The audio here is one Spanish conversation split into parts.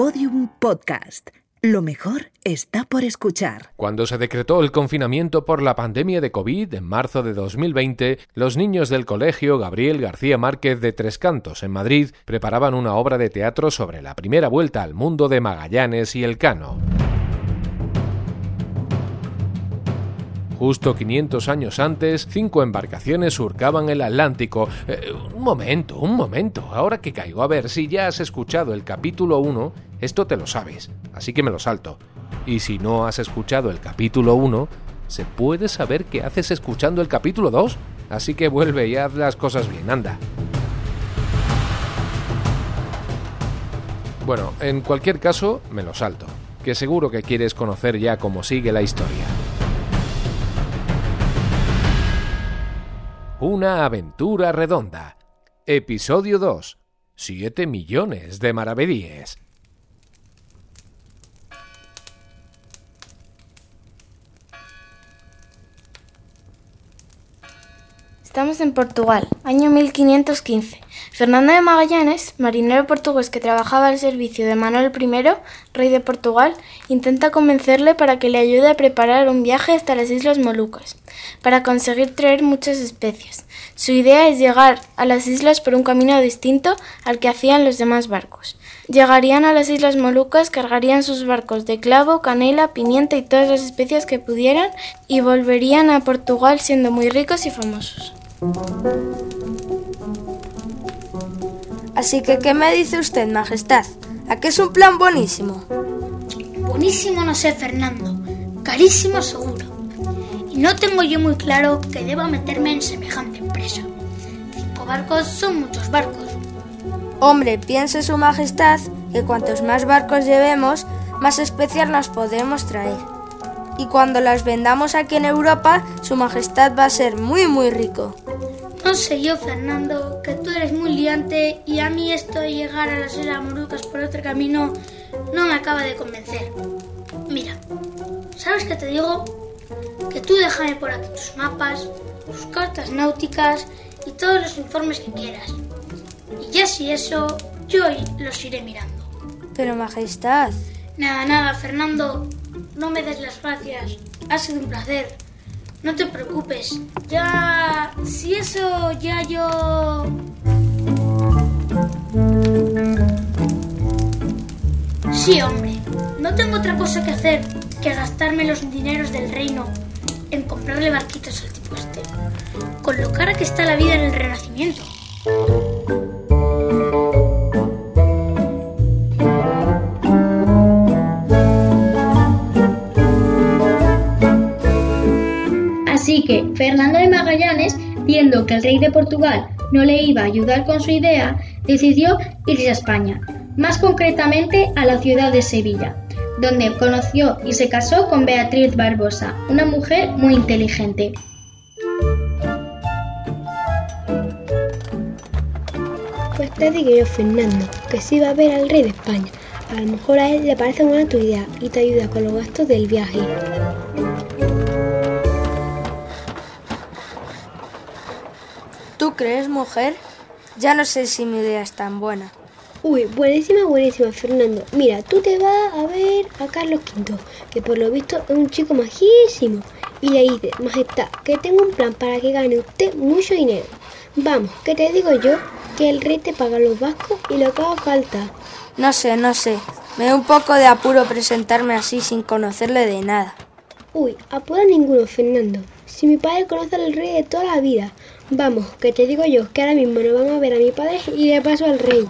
Podium Podcast. Lo mejor está por escuchar. Cuando se decretó el confinamiento por la pandemia de COVID en marzo de 2020, los niños del colegio Gabriel García Márquez de Tres Cantos en Madrid preparaban una obra de teatro sobre la primera vuelta al mundo de Magallanes y Elcano. Justo 500 años antes, cinco embarcaciones surcaban el Atlántico. Eh, un momento, un momento. Ahora que caigo, a ver, si ya has escuchado el capítulo 1, esto te lo sabes, así que me lo salto. Y si no has escuchado el capítulo 1, ¿se puede saber qué haces escuchando el capítulo 2? Así que vuelve y haz las cosas bien, anda. Bueno, en cualquier caso, me lo salto, que seguro que quieres conocer ya cómo sigue la historia. Una aventura redonda. Episodio 2. 7 millones de maravedíes. Estamos en Portugal, año 1515. Fernando de Magallanes, marinero portugués que trabajaba al servicio de Manuel I, rey de Portugal, intenta convencerle para que le ayude a preparar un viaje hasta las Islas Molucas, para conseguir traer muchas especies. Su idea es llegar a las islas por un camino distinto al que hacían los demás barcos. Llegarían a las Islas Molucas, cargarían sus barcos de clavo, canela, pimienta y todas las especias que pudieran y volverían a Portugal siendo muy ricos y famosos. Así que, ¿qué me dice usted, Majestad? ¿A qué es un plan buenísimo? Buenísimo no sé, Fernando. Carísimo seguro. Y no tengo yo muy claro que deba meterme en semejante empresa. Cinco barcos son muchos barcos. Hombre, piense su Majestad que cuantos más barcos llevemos, más especias las podremos traer. Y cuando las vendamos aquí en Europa, su Majestad va a ser muy muy rico. No sé yo, Fernando, que tú eres muy liante y a mí esto de llegar a las Islas Molucas por otro camino no me acaba de convencer. Mira, ¿sabes qué te digo? Que tú déjame por aquí tus mapas, tus cartas náuticas y todos los informes que quieras. Y ya si eso, yo los iré mirando. Pero Majestad. Nada, nada, Fernando, no me des las gracias. Ha sido un placer. No te preocupes. Ya... Si eso ya yo... Sí, hombre. No tengo otra cosa que hacer que gastarme los dineros del reino en comprarle barquitos al tipo este. Con lo cara que está la vida en el Renacimiento. Que el rey de Portugal no le iba a ayudar con su idea, decidió irse a España, más concretamente a la ciudad de Sevilla, donde conoció y se casó con Beatriz Barbosa, una mujer muy inteligente. Pues te digo yo, Fernando, que si va a ver al rey de España. A lo mejor a él le parece buena tu idea y te ayuda con los gastos del viaje. Crees, mujer? Ya no sé si mi idea es tan buena. Uy, buenísima, buenísima, Fernando. Mira, tú te vas a ver a Carlos V, que por lo visto es un chico majísimo. Y le dices, Majestad, que tengo un plan para que gane usted mucho dinero. Vamos, que te digo yo que el rey te paga los vascos y lo que haga falta. No sé, no sé. Me da un poco de apuro presentarme así sin conocerle de nada. Uy, apuro ninguno, Fernando. Si mi padre conoce al rey de toda la vida. Vamos, que te digo yo que ahora mismo nos vamos a ver a mi padre y de paso al rey.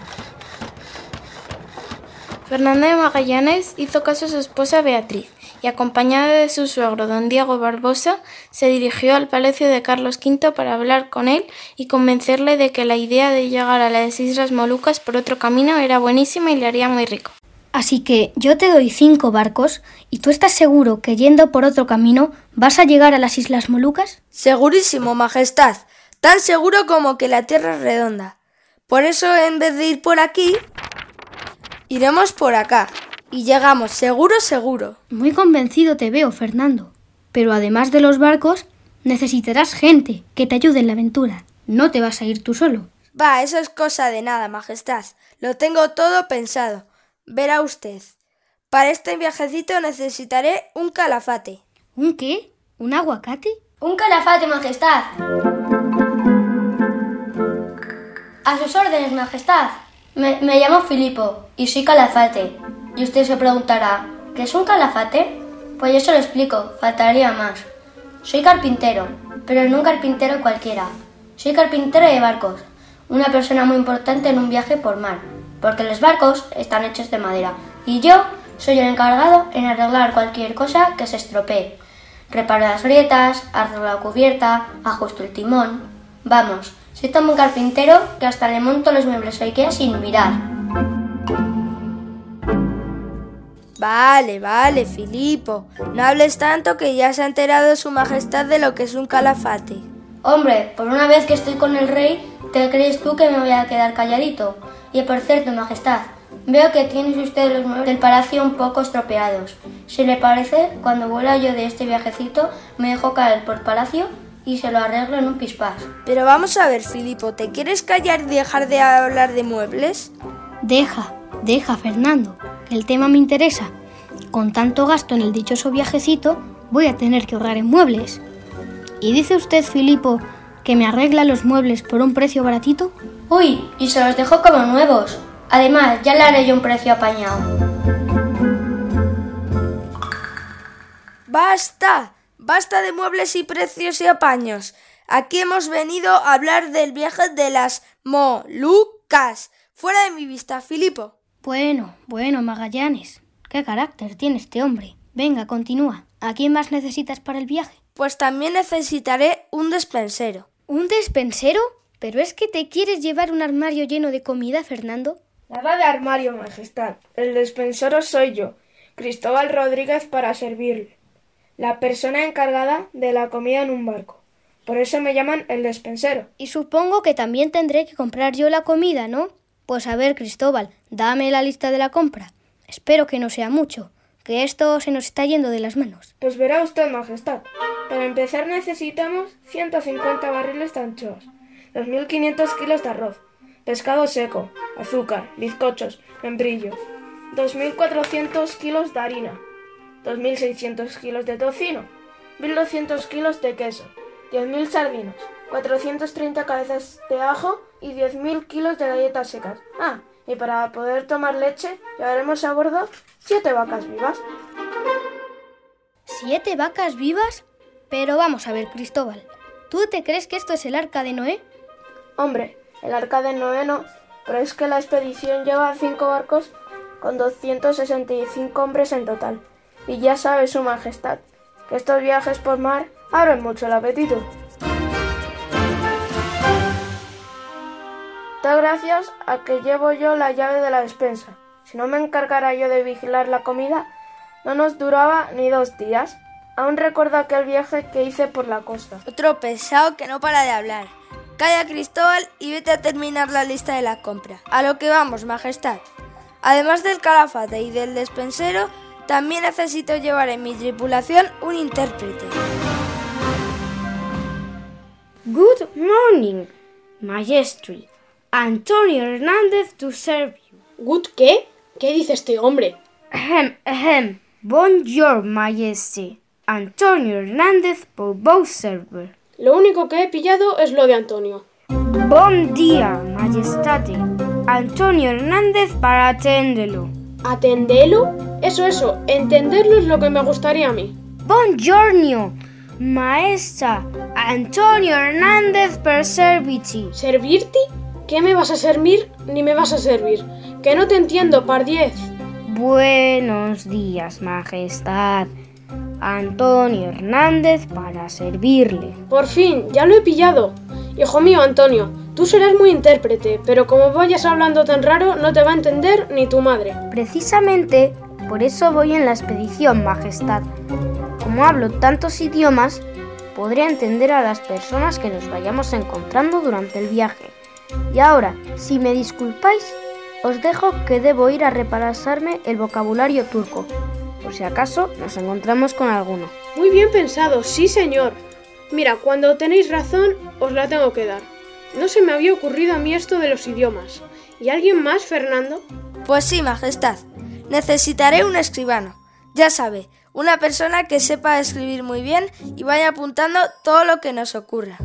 Fernando de Magallanes hizo caso a su esposa Beatriz y, acompañada de su suegro don Diego Barbosa, se dirigió al palacio de Carlos V para hablar con él y convencerle de que la idea de llegar a las Islas Molucas por otro camino era buenísima y le haría muy rico. Así que yo te doy cinco barcos y tú estás seguro que yendo por otro camino vas a llegar a las Islas Molucas? Segurísimo, Majestad. Tan seguro como que la Tierra es redonda. Por eso, en vez de ir por aquí, iremos por acá. Y llegamos, seguro, seguro. Muy convencido te veo, Fernando. Pero además de los barcos, necesitarás gente que te ayude en la aventura. No te vas a ir tú solo. Va, eso es cosa de nada, Majestad. Lo tengo todo pensado. verá usted. Para este viajecito necesitaré un calafate. ¿Un qué? ¿Un aguacate? Un calafate, Majestad. A sus órdenes, Majestad. Me, llamo Filipo y soy calafate. Y usted se preguntará, ¿qué es un calafate? Pues yo se lo explico, faltaría más. Soy carpintero, pero no un carpintero cualquiera. Soy carpintero de barcos, una persona muy importante en un viaje por mar, porque los barcos están hechos de madera y yo soy el encargado en arreglar cualquier cosa que se estropee. Reparo las grietas, arreglo la cubierta, ajusto el timón. Vamos, soy tan buen carpintero que hasta le monto los muebles a Ikea sin mirar. Vale, vale, Filipo. No hables tanto que ya se ha enterado su majestad de lo que es un calafate. Hombre, por una vez que estoy con el rey, ¿te crees tú que me voy a quedar calladito? Y por cierto, majestad, veo que tienes usted los muebles del palacio un poco estropeados. Si le parece, cuando vuela yo de este viajecito, me dejo caer por palacio y se lo arreglo en un pispás. Pero vamos a ver, Filipo, ¿te quieres callar y dejar de hablar de muebles? Deja, deja, Fernando, que el tema me interesa. Con tanto gasto en el dichoso viajecito, voy a tener que ahorrar en muebles. ¿Y dice usted, Filipo, que me arregla los muebles por un precio baratito? Uy, y se los dejo como nuevos. Además, ya le haré yo un precio apañado. ¡Basta! Basta de muebles y precios y apaños. Aquí hemos venido a hablar del viaje de las Molucas. Fuera de mi vista, Filipo. Bueno, bueno, Magallanes. ¿Qué carácter tiene este hombre? Venga, continúa. ¿A quién más necesitas para el viaje? Pues también necesitaré un despensero. ¿Un despensero? ¿Pero es que te quieres llevar un armario lleno de comida, Fernando? Nada de armario, Majestad. El despensero soy yo, Cristóbal Rodríguez, para servirle. La persona encargada de la comida en un barco. Por eso me llaman el despensero. Y supongo que también tendré que comprar yo la comida, ¿no? Pues a ver, Cristóbal, dame la lista de la compra. Espero que no sea mucho, que esto se nos está yendo de las manos. Pues verá usted, Majestad. Para empezar necesitamos 150 barriles de anchoas, 2.500 kilos de arroz, pescado seco, azúcar, bizcochos, membrillo, 2.400 kilos de harina, 2.600 kilos de tocino, 1.200 kilos de queso, 10.000 sardinas, 430 cabezas de ajo y 10.000 kilos de galletas secas. Ah, y para poder tomar leche llevaremos a bordo siete vacas vivas. ¿Siete vacas vivas? Pero vamos a ver, Cristóbal, ¿tú te crees que esto es el arca de Noé? Hombre, el arca de Noé no, pero es que la expedición lleva cinco barcos con 265 hombres en total. Y ya sabe su majestad que estos viajes por mar abren mucho el apetito. Da gracias a que llevo yo la llave de la despensa. Si no me encargara yo de vigilar la comida, no nos duraba ni dos días. Aún recuerdo aquel viaje que hice por la costa. Otro pesado que no para de hablar. Calla, Cristóbal, y vete a terminar la lista de la compra. A lo que vamos, Majestad. Además del calafate y del despensero, también necesito llevar en mi tripulación un intérprete. Good morning, Majesty. Antonio Hernández to serve you. ¿Good qué? ¿Qué dice este hombre? Ahem, ahem. Bonjour, Majesty. Antonio Hernández por both server. Lo único que he pillado es lo de Antonio. Bon día, Majestate. Antonio Hernández para atenderlo. ¿Atendelo? Eso, eso. Entenderlo es lo que me gustaría a mí. Buongiorno, maestra. Antonio Hernández per serviti. ¿Servirti? ¿Qué me vas a servir ni me vas a servir? Que no te entiendo, par diez. Buenos días, Majestad. Antonio Hernández para servirle. Por fin, ya lo he pillado. Hijo mío, Antonio, tú serás muy intérprete, pero como vayas hablando tan raro, no te va a entender ni tu madre. Precisamente por eso voy en la expedición, Majestad. Como hablo tantos idiomas, podré entender a las personas que nos vayamos encontrando durante el viaje. Y ahora, si me disculpáis, os dejo que debo ir a repasarme el vocabulario turco, por si acaso nos encontramos con alguno. Muy bien pensado, sí señor. Mira, cuando tenéis razón, os la tengo que dar. No se me había ocurrido a mí esto de los idiomas. ¿Y alguien más, Fernando? Pues sí, Majestad. Necesitaré un escribano. Ya sabe, una persona que sepa escribir muy bien y vaya apuntando todo lo que nos ocurra.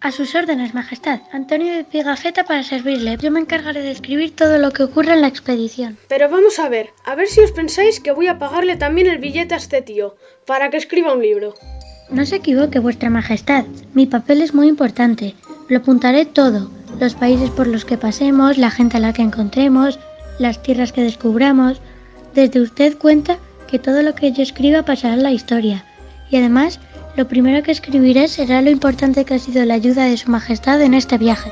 A sus órdenes, Majestad. Antonio de Pigafetta para servirle. Yo me encargaré de escribir todo lo que ocurra en la expedición. Pero vamos a ver, a ver si os pensáis que voy a pagarle también el billete a este tío, para que escriba un libro. No se equivoque, Vuestra Majestad. Mi papel es muy importante. Lo apuntaré todo. Los países por los que pasemos, la gente a la que encontremos, las tierras que descubramos. Desde usted cuenta que todo lo que yo escriba pasará en la historia. Y además, lo primero que escribiré será lo importante que ha sido la ayuda de Su Majestad en este viaje.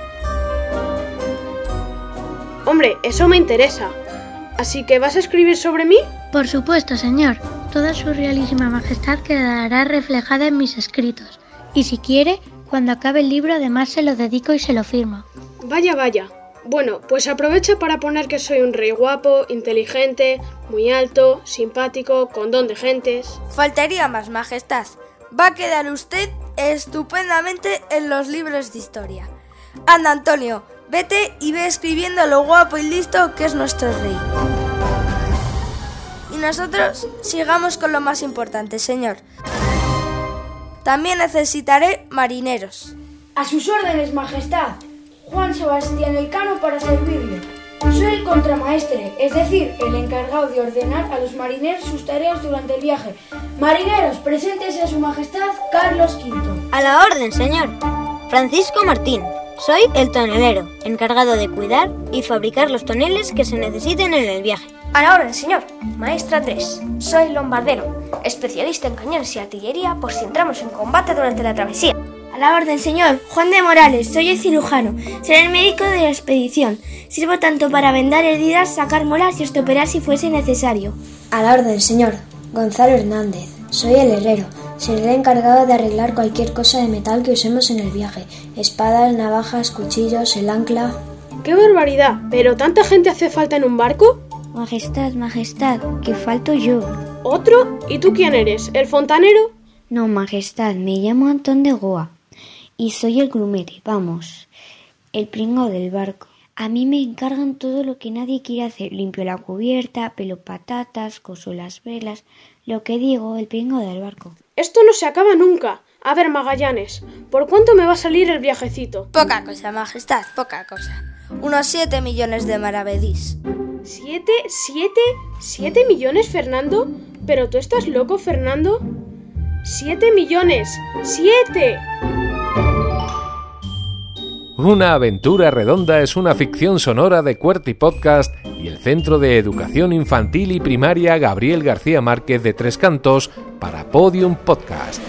Hombre, eso me interesa. Así que vas a escribir sobre mí? Por supuesto, señor. Toda su realísima majestad quedará reflejada en mis escritos. Y si quiere, cuando acabe el libro además se lo dedico y se lo firmo. Vaya, vaya. Bueno, pues aprovecha para poner que soy un rey guapo, inteligente, muy alto, simpático, con don de gentes. Faltaría más, Majestad va a quedar usted estupendamente en los libros de historia. Anda, Antonio, vete y ve escribiendo lo guapo y listo que es nuestro rey. Nosotros sigamos con lo más importante, señor. También necesitaré marineros. A sus órdenes, Majestad. Juan Sebastián Elcano para servirle. Soy el contramaestre, es decir, el encargado de ordenar a los marineros sus tareas durante el viaje. Marineros, preséntese a su majestad Carlos V. A la orden, señor. Francisco Martín. Soy el tonelero, encargado de cuidar y fabricar los toneles que se necesiten en el viaje. A la orden, señor. Maestra 3. Soy lombardero, especialista en cañones y artillería por si entramos en combate durante la travesía. A la orden, señor. Juan de Morales, soy el cirujano. Seré el médico de la expedición. Sirvo tanto para vendar heridas, sacar molas y estoperar si fuese necesario. A la orden, señor. Gonzalo Hernández. Soy el herrero. Seré encargado de arreglar cualquier cosa de metal que usemos en el viaje. Espadas, navajas, cuchillos, el ancla. ¡Qué barbaridad! ¿Pero tanta gente hace falta en un barco? Majestad, Majestad, que falto yo. ¿Otro? ¿Y tú quién eres? ¿El fontanero? No, Majestad, me llamo Antón de Goa y soy el grumete, vamos, el pringo del barco. A mí me encargan todo lo que nadie quiere hacer. Limpio la cubierta, pelo patatas, coso las velas. Lo que digo, el pringo del barco. Esto no se acaba nunca. A ver, Magallanes, ¿por cuánto me va a salir el viajecito? Poca cosa, Majestad, poca cosa. Unos siete millones de maravedís. ¿Siete? ¿Siete? ¿Siete millones, Fernando? ¿Pero tú estás loco, Fernando? ¡Siete millones! ¡Siete! Una aventura redonda es una ficción sonora de Cuerti Podcast y el Centro de Educación Infantil y Primaria Gabriel García Márquez de Tres Cantos para Podium Podcast.